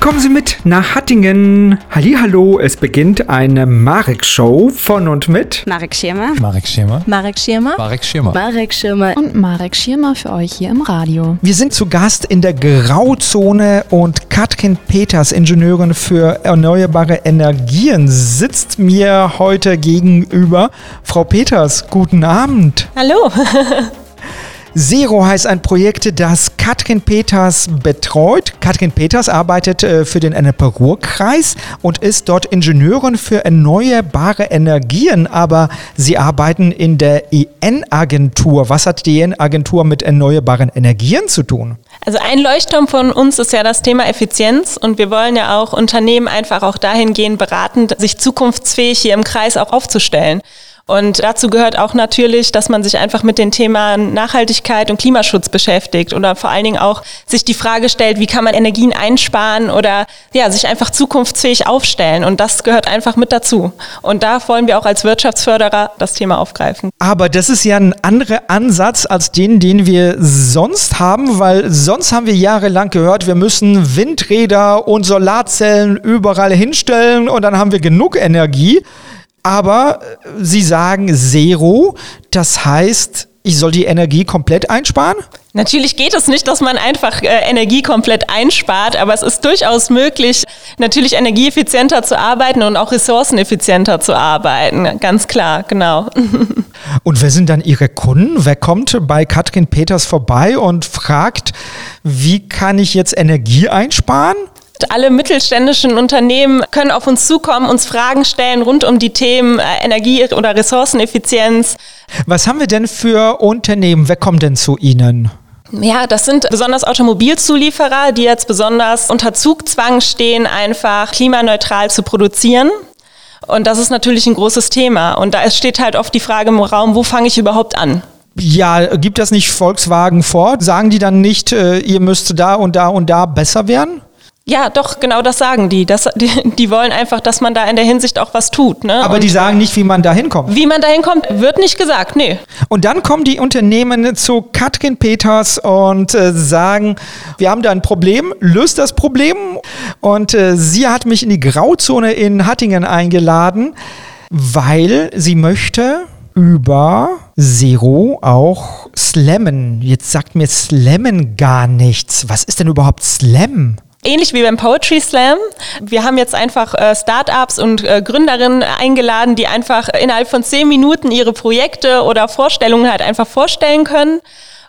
Kommen Sie mit nach Hattingen. Hallo, es beginnt eine Marek-Show von und mit Marek Schirmer. Marek Schirmer. Marek Schirmer. Marek Schirmer. Marek Schirmer. Und Marek Schirmer für euch hier im Radio. Wir sind zu Gast in der Grauzone und Katrin Peters, Ingenieurin für erneuerbare Energien, sitzt mir heute gegenüber. Frau Peters, guten Abend. Hallo. Zero heißt ein Projekt, das Katrin Peters betreut. Katrin Peters arbeitet äh, für den Ennepe-Ruhr-Kreis und ist dort Ingenieurin für erneuerbare Energien, aber sie arbeiten in der EN-Agentur. Was hat die EN-Agentur mit erneuerbaren Energien zu tun? Also ein Leuchtturm von uns ist ja das Thema Effizienz und wir wollen ja auch Unternehmen einfach auch dahingehend beraten, sich zukunftsfähig hier im Kreis auch aufzustellen. Und dazu gehört auch natürlich, dass man sich einfach mit den Themen Nachhaltigkeit und Klimaschutz beschäftigt oder vor allen Dingen auch sich die Frage stellt, wie kann man Energien einsparen oder ja, sich einfach zukunftsfähig aufstellen. Und das gehört einfach mit dazu. Und da wollen wir auch als Wirtschaftsförderer das Thema aufgreifen. Aber das ist ja ein anderer Ansatz als den, den wir sonst haben, weil sonst haben wir jahrelang gehört, wir müssen Windräder und Solarzellen überall hinstellen und dann haben wir genug Energie. Aber äh, Sie sagen Zero, das heißt, ich soll die Energie komplett einsparen? Natürlich geht es nicht, dass man einfach äh, Energie komplett einspart, aber es ist durchaus möglich, natürlich energieeffizienter zu arbeiten und auch ressourceneffizienter zu arbeiten. Ganz klar, genau. Und wer sind dann Ihre Kunden? Wer kommt bei Katrin Peters vorbei und fragt, wie kann ich jetzt Energie einsparen? Alle mittelständischen Unternehmen können auf uns zukommen, uns Fragen stellen rund um die Themen äh, Energie- oder Ressourceneffizienz. Was haben wir denn für Unternehmen? Wer kommt denn zu Ihnen? Ja, das sind besonders Automobilzulieferer, die jetzt besonders unter Zugzwang stehen, einfach klimaneutral zu produzieren. Und das ist natürlich ein großes Thema. Und da steht halt oft die Frage im Raum, wo fange ich überhaupt an? Ja, gibt das nicht Volkswagen vor? Sagen die dann nicht, äh, ihr müsst da und da und da besser werden? Ja, doch, genau das sagen die. Das, die. Die wollen einfach, dass man da in der Hinsicht auch was tut. Ne? Aber Und die sagen nicht, wie man da hinkommt. wie man da hinkommt, wird nicht gesagt, nee. Und dann kommen die Unternehmen zu Katrin Peters und äh, sagen, wir haben da ein Problem, löst das Problem. Und äh, sie hat mich in die Grauzone in Hattingen eingeladen, weil sie möchte über Zero auch slammen. Jetzt sagt mir Slammen gar nichts. Was ist denn überhaupt Slam? Ähnlich wie beim Poetry Slam. Wir haben jetzt einfach äh, Startups und äh, Gründerinnen eingeladen, die einfach innerhalb von zehn Minuten ihre Projekte oder Vorstellungen halt einfach vorstellen können.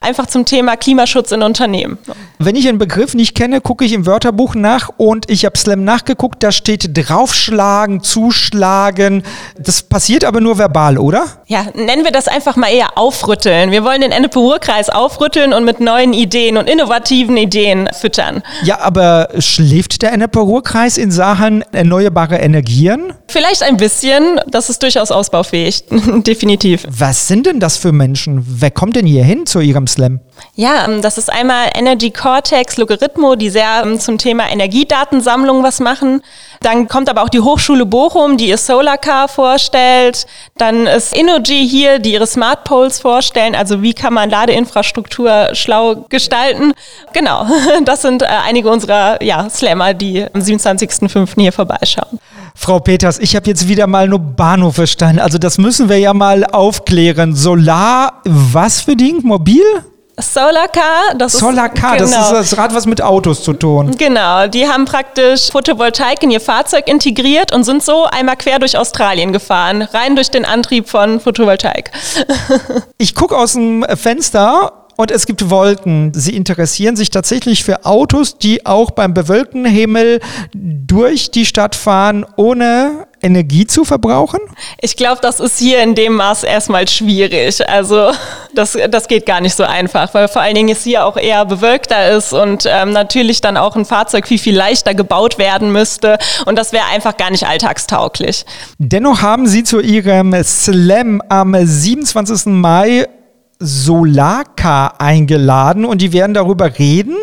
Einfach zum Thema Klimaschutz in Unternehmen. Wenn ich einen Begriff nicht kenne, gucke ich im Wörterbuch nach und ich habe Slam nachgeguckt, da steht draufschlagen, zuschlagen. Das passiert aber nur verbal, oder? Ja, nennen wir das einfach mal eher aufrütteln. Wir wollen den Ennepe-Ruhr-Kreis aufrütteln und mit neuen Ideen und innovativen Ideen füttern. Ja, aber schläft der Ennepe-Ruhr-Kreis in Sachen erneuerbare Energien? Vielleicht ein bisschen, das ist durchaus ausbaufähig, definitiv. Was sind denn das für Menschen? Wer kommt denn hier hin zu Ihrem Slam? Ja, ähm, das ist einmal Energy Cortex Logarithmo, die sehr ähm, zum Thema Energiedatensammlung was machen. Dann kommt aber auch die Hochschule Bochum, die ihr Solarcar vorstellt. Dann ist Innogy hier, die ihre Smart Poles vorstellen. Also wie kann man Ladeinfrastruktur schlau gestalten? Genau, das sind äh, einige unserer ja, Slammer, die am 27.05. hier vorbeischauen. Frau Peters, ich habe jetzt wieder mal nur Bahnhof verstanden. Also das müssen wir ja mal aufklären. Solar, was für Ding? Mobil? Solarcar, das Solarcar, ist, das ist das Rad, was mit Autos zu tun. Genau, die haben praktisch Photovoltaik in ihr Fahrzeug integriert und sind so einmal quer durch Australien gefahren, rein durch den Antrieb von Photovoltaik. Ich gucke aus dem Fenster und es gibt Wolken. Sie interessieren sich tatsächlich für Autos, die auch beim bewölkten Himmel durch die Stadt fahren, ohne Energie zu verbrauchen? Ich glaube, das ist hier in dem Maß erstmal schwierig. Also das, das geht gar nicht so einfach, weil vor allen Dingen es hier auch eher bewölkter ist und ähm, natürlich dann auch ein Fahrzeug viel, viel leichter gebaut werden müsste. Und das wäre einfach gar nicht alltagstauglich. Dennoch haben Sie zu Ihrem Slam am 27. Mai Solarcar eingeladen und die werden darüber reden.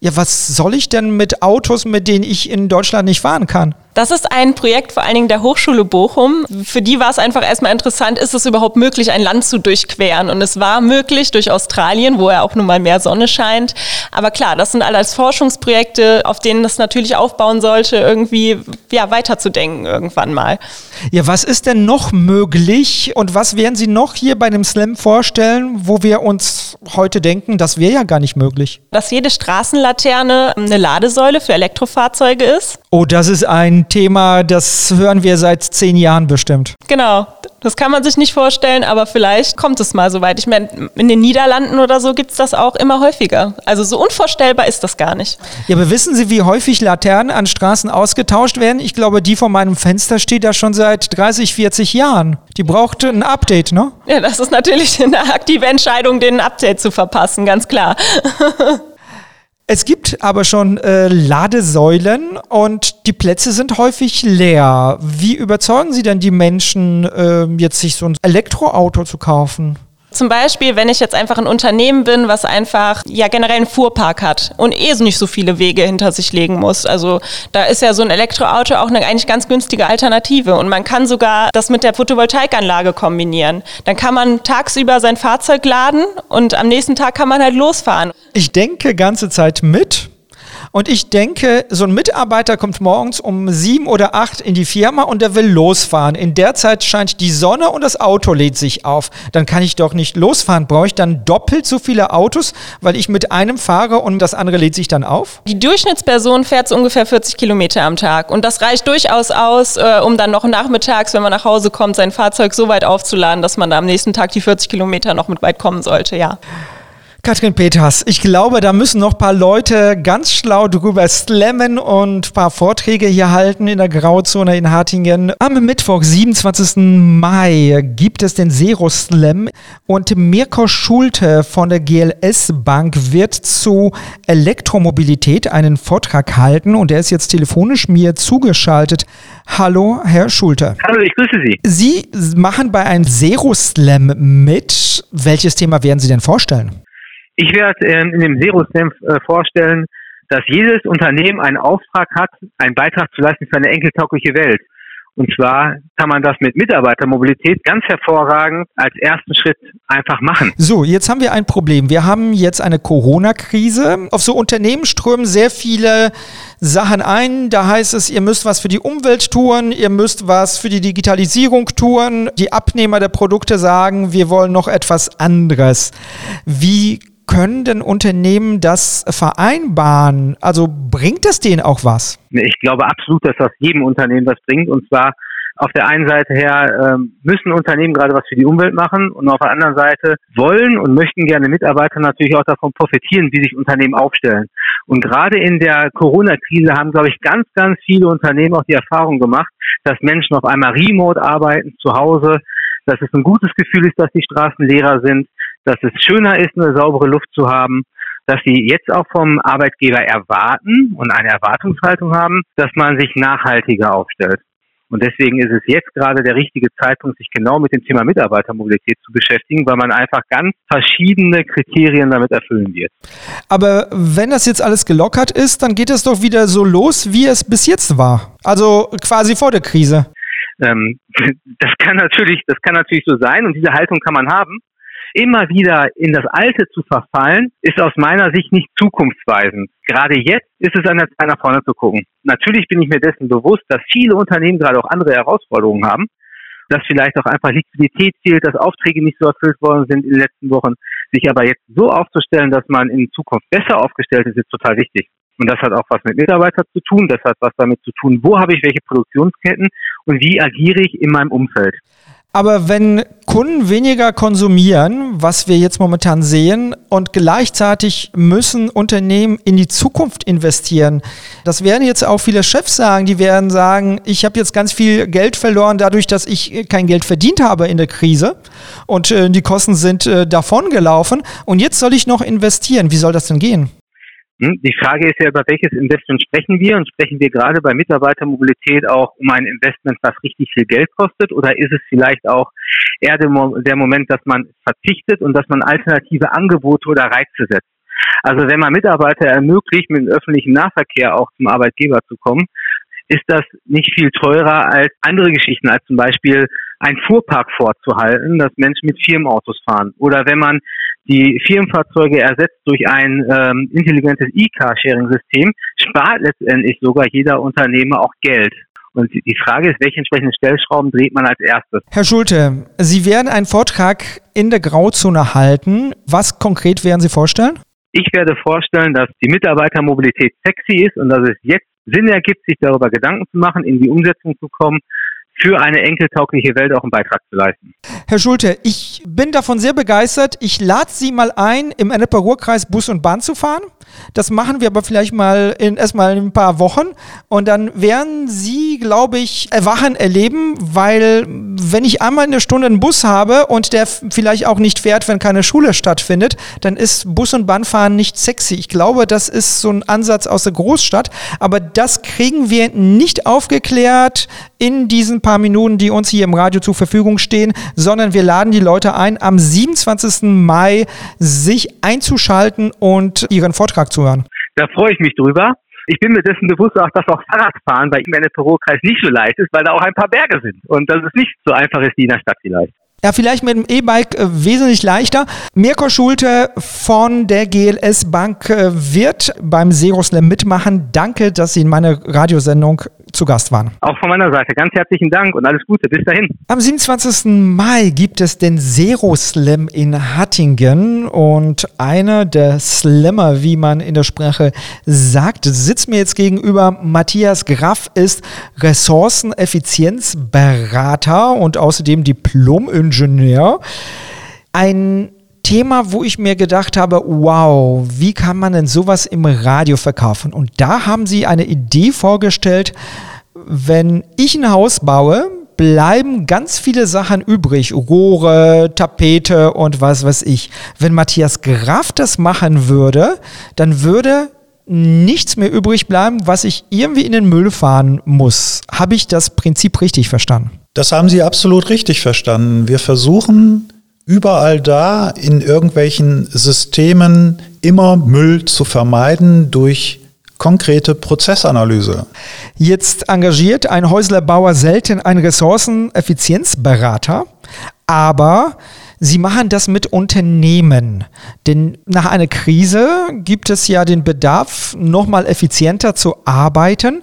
Ja, was soll ich denn mit Autos, mit denen ich in Deutschland nicht fahren kann? Das ist ein Projekt vor allen Dingen der Hochschule Bochum. Für die war es einfach erstmal interessant, ist es überhaupt möglich, ein Land zu durchqueren? Und es war möglich durch Australien, wo ja auch nun mal mehr Sonne scheint. Aber klar, das sind alles Forschungsprojekte, auf denen das natürlich aufbauen sollte, irgendwie ja, weiterzudenken irgendwann mal. Ja, was ist denn noch möglich und was werden Sie noch hier bei dem Slam vorstellen, wo wir uns heute denken, das wäre ja gar nicht möglich? Dass jede Straßenlaterne eine Ladesäule für Elektrofahrzeuge ist. Oh, das ist ein Thema, das hören wir seit zehn Jahren bestimmt. Genau. Das kann man sich nicht vorstellen, aber vielleicht kommt es mal so weit. Ich meine, in den Niederlanden oder so gibt es das auch immer häufiger. Also so unvorstellbar ist das gar nicht. Ja, aber wissen Sie, wie häufig Laternen an Straßen ausgetauscht werden? Ich glaube, die vor meinem Fenster steht da schon seit 30, 40 Jahren. Die braucht ein Update, ne? Ja, das ist natürlich eine aktive Entscheidung, den Update zu verpassen, ganz klar. Es gibt aber schon äh, Ladesäulen und die Plätze sind häufig leer. Wie überzeugen Sie denn die Menschen, äh, jetzt sich so ein Elektroauto zu kaufen? Zum Beispiel, wenn ich jetzt einfach ein Unternehmen bin, was einfach ja generell einen Fuhrpark hat und eh nicht so viele Wege hinter sich legen muss. Also da ist ja so ein Elektroauto auch eine eigentlich ganz günstige Alternative und man kann sogar das mit der Photovoltaikanlage kombinieren. Dann kann man tagsüber sein Fahrzeug laden und am nächsten Tag kann man halt losfahren. Ich denke ganze Zeit mit und ich denke, so ein Mitarbeiter kommt morgens um sieben oder acht in die Firma und der will losfahren. In der Zeit scheint die Sonne und das Auto lädt sich auf. Dann kann ich doch nicht losfahren. Brauche ich dann doppelt so viele Autos, weil ich mit einem fahre und das andere lädt sich dann auf? Die Durchschnittsperson fährt so ungefähr 40 Kilometer am Tag. Und das reicht durchaus aus, äh, um dann noch nachmittags, wenn man nach Hause kommt, sein Fahrzeug so weit aufzuladen, dass man da am nächsten Tag die 40 Kilometer noch mit weit kommen sollte, ja. Katrin Peters, ich glaube, da müssen noch ein paar Leute ganz schlau drüber slammen und ein paar Vorträge hier halten in der Grauzone in Hartingen. Am Mittwoch, 27. Mai, gibt es den Zero Slam und Mirko Schulte von der GLS Bank wird zu Elektromobilität einen Vortrag halten und er ist jetzt telefonisch mir zugeschaltet. Hallo, Herr Schulte. Hallo, ich grüße Sie. Sie machen bei einem Zero Slam mit. Welches Thema werden Sie denn vorstellen? Ich werde ähm, in dem Zero Stamp äh, vorstellen, dass jedes Unternehmen einen Auftrag hat, einen Beitrag zu leisten für eine enkeltaugliche Welt. Und zwar kann man das mit Mitarbeitermobilität ganz hervorragend als ersten Schritt einfach machen. So, jetzt haben wir ein Problem. Wir haben jetzt eine Corona-Krise. Auf so Unternehmen strömen sehr viele Sachen ein. Da heißt es, ihr müsst was für die Umwelt tun, ihr müsst was für die Digitalisierung tun. Die Abnehmer der Produkte sagen, wir wollen noch etwas anderes. Wie können denn Unternehmen das vereinbaren? Also bringt es denen auch was? Ich glaube absolut, dass das jedem Unternehmen was bringt. Und zwar auf der einen Seite her ähm, müssen Unternehmen gerade was für die Umwelt machen und auf der anderen Seite wollen und möchten gerne Mitarbeiter natürlich auch davon profitieren, wie sich Unternehmen aufstellen. Und gerade in der Corona-Krise haben, glaube ich, ganz, ganz viele Unternehmen auch die Erfahrung gemacht, dass Menschen auf einmal remote arbeiten, zu Hause, dass es ein gutes Gefühl ist, dass die Straßen leerer sind, dass es schöner ist, eine saubere Luft zu haben, dass sie jetzt auch vom Arbeitgeber erwarten und eine Erwartungshaltung haben, dass man sich nachhaltiger aufstellt. Und deswegen ist es jetzt gerade der richtige Zeitpunkt, sich genau mit dem Thema Mitarbeitermobilität zu beschäftigen, weil man einfach ganz verschiedene Kriterien damit erfüllen wird. Aber wenn das jetzt alles gelockert ist, dann geht es doch wieder so los, wie es bis jetzt war. Also quasi vor der Krise. Ähm, das kann natürlich, das kann natürlich so sein und diese Haltung kann man haben immer wieder in das Alte zu verfallen, ist aus meiner Sicht nicht zukunftsweisend. Gerade jetzt ist es an der Zeit, nach vorne zu gucken. Natürlich bin ich mir dessen bewusst, dass viele Unternehmen gerade auch andere Herausforderungen haben, dass vielleicht auch einfach Liquidität fehlt, dass Aufträge nicht so erfüllt worden sind in den letzten Wochen. Sich aber jetzt so aufzustellen, dass man in Zukunft besser aufgestellt ist, ist total wichtig. Und das hat auch was mit Mitarbeitern zu tun, das hat was damit zu tun, wo habe ich welche Produktionsketten und wie agiere ich in meinem Umfeld. Aber wenn Kunden weniger konsumieren, was wir jetzt momentan sehen, und gleichzeitig müssen Unternehmen in die Zukunft investieren, das werden jetzt auch viele Chefs sagen, die werden sagen, ich habe jetzt ganz viel Geld verloren dadurch, dass ich kein Geld verdient habe in der Krise und äh, die Kosten sind äh, davongelaufen und jetzt soll ich noch investieren. Wie soll das denn gehen? Hm? Die Frage ist ja, über welches Investment sprechen wir? Und sprechen wir gerade bei Mitarbeitermobilität auch um ein Investment, was richtig viel Geld kostet? Oder ist es vielleicht auch eher der Moment, dass man verzichtet und dass man alternative Angebote oder Reize setzt? Also wenn man Mitarbeiter ermöglicht, mit dem öffentlichen Nahverkehr auch zum Arbeitgeber zu kommen, ist das nicht viel teurer als andere Geschichten, als zum Beispiel ein Fuhrpark vorzuhalten, dass Menschen mit Firmenautos fahren. Oder wenn man die Firmenfahrzeuge ersetzt durch ein ähm, intelligentes E-Car-Sharing-System, spart letztendlich sogar jeder Unternehmer auch Geld. Und die Frage ist, welche entsprechenden Stellschrauben dreht man als erstes? Herr Schulte, Sie werden einen Vortrag in der Grauzone halten. Was konkret werden Sie vorstellen? Ich werde vorstellen, dass die Mitarbeitermobilität sexy ist und dass es jetzt Sinn ergibt, sich darüber Gedanken zu machen, in die Umsetzung zu kommen, für eine enkeltaugliche Welt auch einen Beitrag zu leisten. Herr Schulte, ich bin davon sehr begeistert. Ich lade Sie mal ein, im Ennepe-Ruhr-Kreis Bus und Bahn zu fahren. Das machen wir aber vielleicht mal in erstmal in ein paar Wochen und dann werden Sie, glaube ich, Erwachen erleben, weil wenn ich einmal eine Stunde einen Bus habe und der vielleicht auch nicht fährt, wenn keine Schule stattfindet, dann ist Bus- und Bahnfahren nicht sexy. Ich glaube, das ist so ein Ansatz aus der Großstadt, aber das kriegen wir nicht aufgeklärt in diesen paar Minuten, die uns hier im Radio zur Verfügung stehen, sondern wir laden die Leute ein, am 27. Mai sich einzuschalten und ihren Vortrag zu hören. Da freue ich mich drüber. Ich bin mir dessen bewusst auch, dass auch Fahrradfahren bei ihm in der Perot-Kreis nicht so leicht ist, weil da auch ein paar Berge sind und dass es nicht so einfach ist wie in der Stadt vielleicht. Ja, vielleicht mit dem E-Bike äh, wesentlich leichter. Mirko Schulte von der GLS Bank äh, wird beim Zero Slam mitmachen. Danke, dass Sie in meiner Radiosendung zu Gast waren. Auch von meiner Seite ganz herzlichen Dank und alles Gute. Bis dahin. Am 27. Mai gibt es den Zero Slam in Hattingen und einer der Slammer, wie man in der Sprache sagt, sitzt mir jetzt gegenüber. Matthias Graff ist Ressourceneffizienzberater und außerdem Diplom-Ingenieur. Ein Thema, wo ich mir gedacht habe, wow, wie kann man denn sowas im Radio verkaufen? Und da haben sie eine Idee vorgestellt, wenn ich ein Haus baue, bleiben ganz viele Sachen übrig. Rohre, Tapete und was weiß ich. Wenn Matthias Graf das machen würde, dann würde nichts mehr übrig bleiben, was ich irgendwie in den Müll fahren muss. Habe ich das Prinzip richtig verstanden? Das haben Sie absolut richtig verstanden. Wir versuchen überall da in irgendwelchen Systemen immer Müll zu vermeiden durch konkrete Prozessanalyse. Jetzt engagiert ein Häuslerbauer selten einen Ressourceneffizienzberater, aber Sie machen das mit Unternehmen. Denn nach einer Krise gibt es ja den Bedarf, nochmal effizienter zu arbeiten.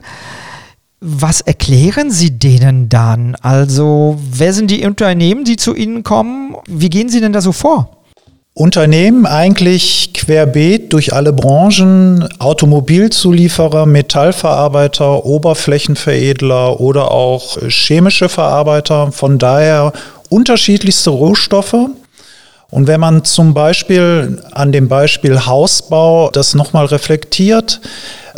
Was erklären Sie denen dann? Also, wer sind die Unternehmen, die zu Ihnen kommen? Wie gehen Sie denn da so vor? Unternehmen eigentlich querbeet durch alle Branchen, Automobilzulieferer, Metallverarbeiter, Oberflächenveredler oder auch chemische Verarbeiter. Von daher unterschiedlichste Rohstoffe. Und wenn man zum Beispiel an dem Beispiel Hausbau das nochmal reflektiert,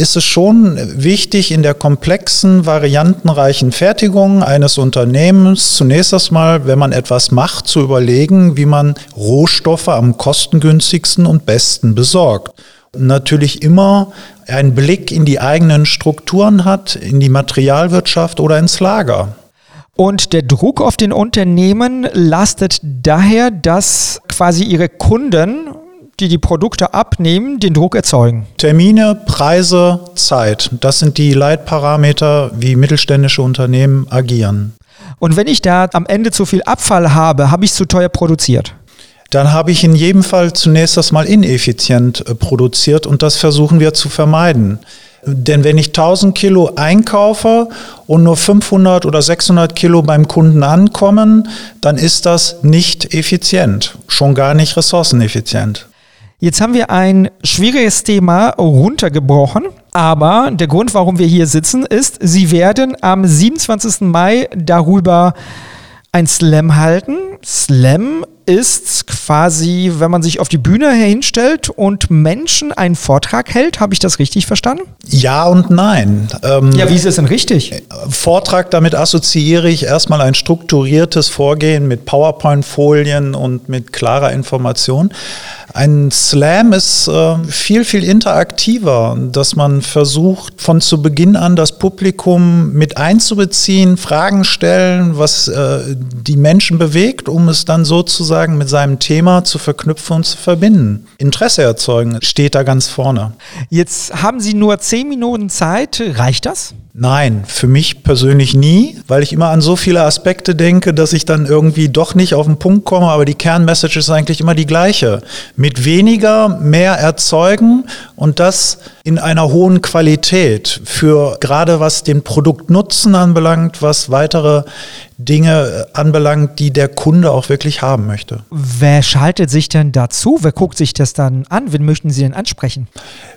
ist es schon wichtig, in der komplexen, variantenreichen Fertigung eines Unternehmens zunächst erstmal, wenn man etwas macht, zu überlegen, wie man Rohstoffe am kostengünstigsten und besten besorgt. natürlich immer einen Blick in die eigenen Strukturen hat, in die Materialwirtschaft oder ins Lager. Und der Druck auf den Unternehmen lastet daher, dass quasi ihre Kunden die die Produkte abnehmen, den Druck erzeugen? Termine, Preise, Zeit. Das sind die Leitparameter, wie mittelständische Unternehmen agieren. Und wenn ich da am Ende zu viel Abfall habe, habe ich zu teuer produziert? Dann habe ich in jedem Fall zunächst das mal ineffizient äh, produziert und das versuchen wir zu vermeiden. Denn wenn ich 1000 Kilo einkaufe und nur 500 oder 600 Kilo beim Kunden ankommen, dann ist das nicht effizient, schon gar nicht ressourceneffizient. Jetzt haben wir ein schwieriges Thema runtergebrochen, aber der Grund, warum wir hier sitzen, ist, Sie werden am 27. Mai darüber ein Slam halten. Slam ist quasi, wenn man sich auf die Bühne hinstellt und Menschen einen Vortrag hält. Habe ich das richtig verstanden? Ja und nein. Ähm, ja, wie ist es denn richtig? Vortrag, damit assoziiere ich erstmal ein strukturiertes Vorgehen mit PowerPoint-Folien und mit klarer Information. Ein Slam ist äh, viel, viel interaktiver, dass man versucht, von zu Beginn an das Publikum mit einzubeziehen, Fragen stellen, was äh, die Menschen bewegt, um es dann sozusagen mit seinem Thema zu verknüpfen und zu verbinden. Interesse erzeugen steht da ganz vorne. Jetzt haben Sie nur zehn Minuten Zeit. Reicht das? Nein, für mich persönlich nie, weil ich immer an so viele Aspekte denke, dass ich dann irgendwie doch nicht auf den Punkt komme, aber die Kernmessage ist eigentlich immer die gleiche. Mit weniger mehr erzeugen und das in einer hohen Qualität für gerade was den Produktnutzen anbelangt, was weitere Dinge anbelangt, die der Kunde auch wirklich haben möchte. Wer schaltet sich denn dazu? Wer guckt sich das dann an? Wen möchten Sie denn ansprechen?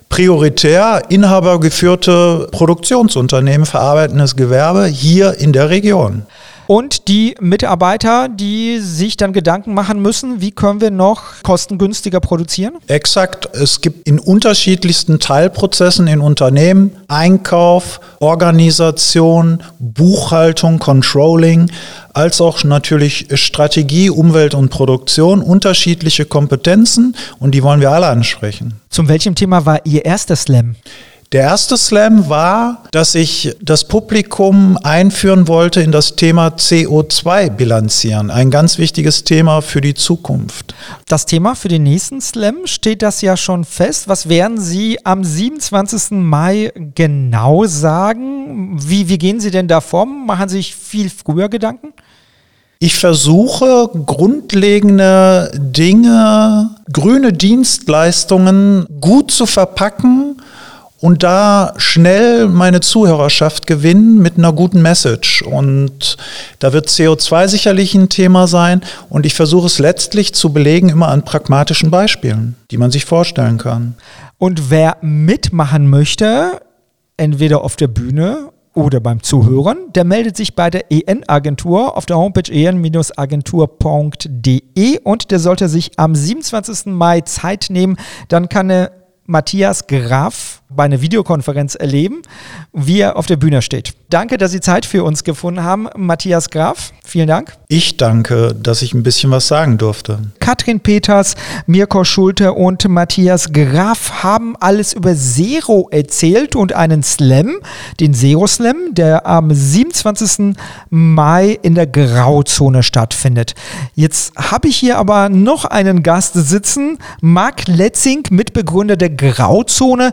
Prioritär inhabergeführte Produktionsunternehmen, verarbeitendes Gewerbe hier in der Region. Und die Mitarbeiter, die sich dann Gedanken machen müssen, wie können wir noch kostengünstiger produzieren? Exakt. Es gibt in unterschiedlichsten Teilprozessen in Unternehmen Einkauf, Organisation, Buchhaltung, Controlling, als auch natürlich Strategie, Umwelt und Produktion unterschiedliche Kompetenzen und die wollen wir alle ansprechen. Zum welchem Thema war Ihr erster Slam? Der erste Slam war, dass ich das Publikum einführen wollte in das Thema CO2 bilanzieren. Ein ganz wichtiges Thema für die Zukunft. Das Thema für den nächsten Slam steht das ja schon fest. Was werden Sie am 27. Mai genau sagen? Wie, wie gehen Sie denn da vor? Machen Sie sich viel früher Gedanken? Ich versuche grundlegende Dinge, grüne Dienstleistungen gut zu verpacken und da schnell meine Zuhörerschaft gewinnen mit einer guten Message. Und da wird CO2 sicherlich ein Thema sein. Und ich versuche es letztlich zu belegen immer an pragmatischen Beispielen, die man sich vorstellen kann. Und wer mitmachen möchte, entweder auf der Bühne oder beim Zuhören, der meldet sich bei der EN-Agentur auf der Homepage en-agentur.de und der sollte sich am 27. Mai Zeit nehmen. Dann kann Matthias Graf bei einer Videokonferenz erleben, wie er auf der Bühne steht. Danke, dass Sie Zeit für uns gefunden haben, Matthias Graf. Vielen Dank. Ich danke, dass ich ein bisschen was sagen durfte. Katrin Peters, Mirko Schulte und Matthias Graf haben alles über Zero erzählt und einen Slam, den Zero Slam, der am 27. Mai in der Grauzone stattfindet. Jetzt habe ich hier aber noch einen Gast sitzen, Marc Letzing, Mitbegründer der Grauzone.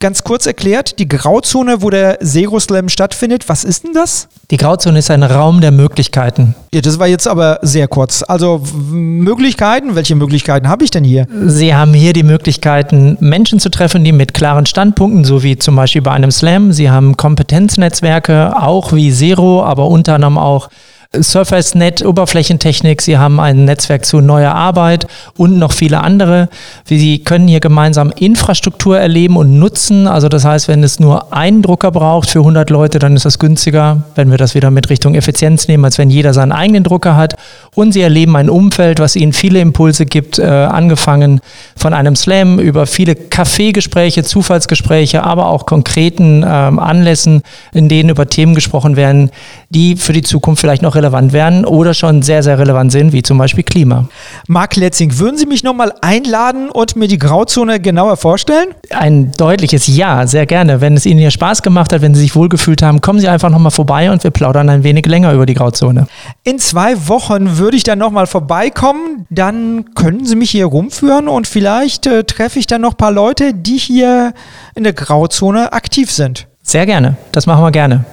Ganz kurz erklärt, die Grauzone, wo der Zero Slam stattfindet, was ist denn das? Die Grauzone ist ein Raum der Möglichkeiten. Ja, das war jetzt aber sehr kurz. Also Möglichkeiten, welche Möglichkeiten habe ich denn hier? Sie haben hier die Möglichkeiten, Menschen zu treffen, die mit klaren Standpunkten, so wie zum Beispiel bei einem Slam, Sie haben Kompetenznetzwerke, auch wie Zero, aber unter anderem auch Surface.net, Oberflächentechnik, Sie haben ein Netzwerk zu neuer Arbeit und noch viele andere. Sie können hier gemeinsam Infrastruktur erleben und nutzen. Also das heißt, wenn es nur einen Drucker braucht für 100 Leute, dann ist das günstiger, wenn wir das wieder mit Richtung Effizienz nehmen, als wenn jeder seinen eigenen Drucker hat. Und Sie erleben ein Umfeld, was Ihnen viele Impulse gibt, äh, angefangen von einem Slam über viele Kaffeegespräche, Zufallsgespräche, aber auch konkreten ähm, Anlässen, in denen über Themen gesprochen werden, die für die Zukunft vielleicht noch relevant werden oder schon sehr, sehr relevant sind, wie zum Beispiel Klima. Marc Letzing, würden Sie mich nochmal einladen und mir die Grauzone genauer vorstellen? Ein deutliches Ja, sehr gerne. Wenn es Ihnen hier Spaß gemacht hat, wenn Sie sich wohlgefühlt haben, kommen Sie einfach nochmal vorbei und wir plaudern ein wenig länger über die Grauzone. In zwei Wochen würde ich dann nochmal vorbeikommen. Dann können Sie mich hier rumführen und vielleicht äh, treffe ich dann noch ein paar Leute, die hier in der Grauzone aktiv sind. Sehr gerne. Das machen wir gerne.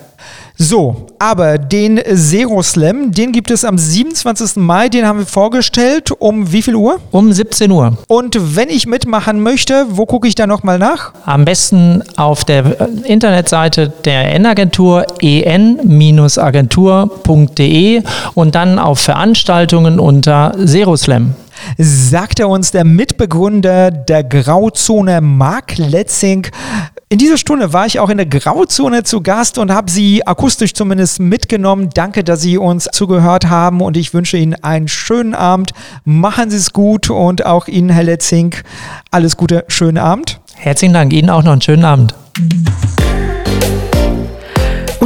So, aber den Zero Slam, den gibt es am 27. Mai, den haben wir vorgestellt. Um wie viel Uhr? Um 17 Uhr. Und wenn ich mitmachen möchte, wo gucke ich da nochmal nach? Am besten auf der Internetseite der N-Agentur en-agentur.de und dann auf Veranstaltungen unter Zero Slam sagte uns der Mitbegründer der Grauzone Mark Letzing. In dieser Stunde war ich auch in der Grauzone zu Gast und habe Sie akustisch zumindest mitgenommen. Danke, dass Sie uns zugehört haben und ich wünsche Ihnen einen schönen Abend. Machen Sie es gut und auch Ihnen, Herr Letzing, alles Gute, schönen Abend. Herzlichen Dank, Ihnen auch noch einen schönen Abend.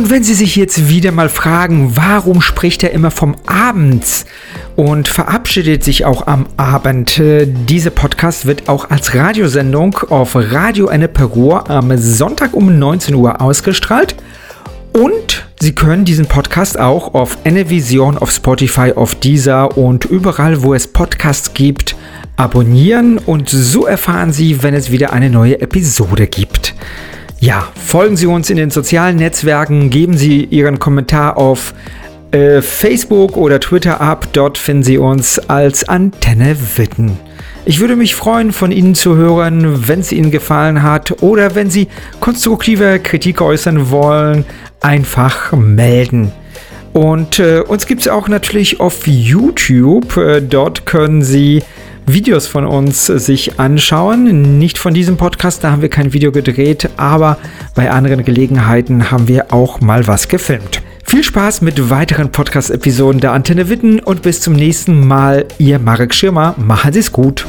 Wenn Sie sich jetzt wieder mal fragen, warum spricht er immer vom Abend und verabschiedet sich auch am Abend, äh, dieser Podcast wird auch als Radiosendung auf Radio Enneperour am Sonntag um 19 Uhr ausgestrahlt. Und Sie können diesen Podcast auch auf Ennevision, auf Spotify, auf Deezer und überall, wo es Podcasts gibt, abonnieren und so erfahren Sie, wenn es wieder eine neue Episode gibt. Ja, folgen Sie uns in den sozialen Netzwerken, geben Sie Ihren Kommentar auf äh, Facebook oder Twitter ab. Dort finden Sie uns als Antenne Witten. Ich würde mich freuen, von Ihnen zu hören, wenn es Ihnen gefallen hat oder wenn Sie konstruktive Kritik äußern wollen, einfach melden. Und äh, uns gibt es auch natürlich auf YouTube. Äh, dort können Sie Videos von uns sich anschauen. Nicht von diesem Podcast, da haben wir kein Video gedreht, aber bei anderen Gelegenheiten haben wir auch mal was gefilmt. Viel Spaß mit weiteren Podcast-Episoden der Antenne Witten und bis zum nächsten Mal. Ihr Marek Schirmer. Machen Sie es gut.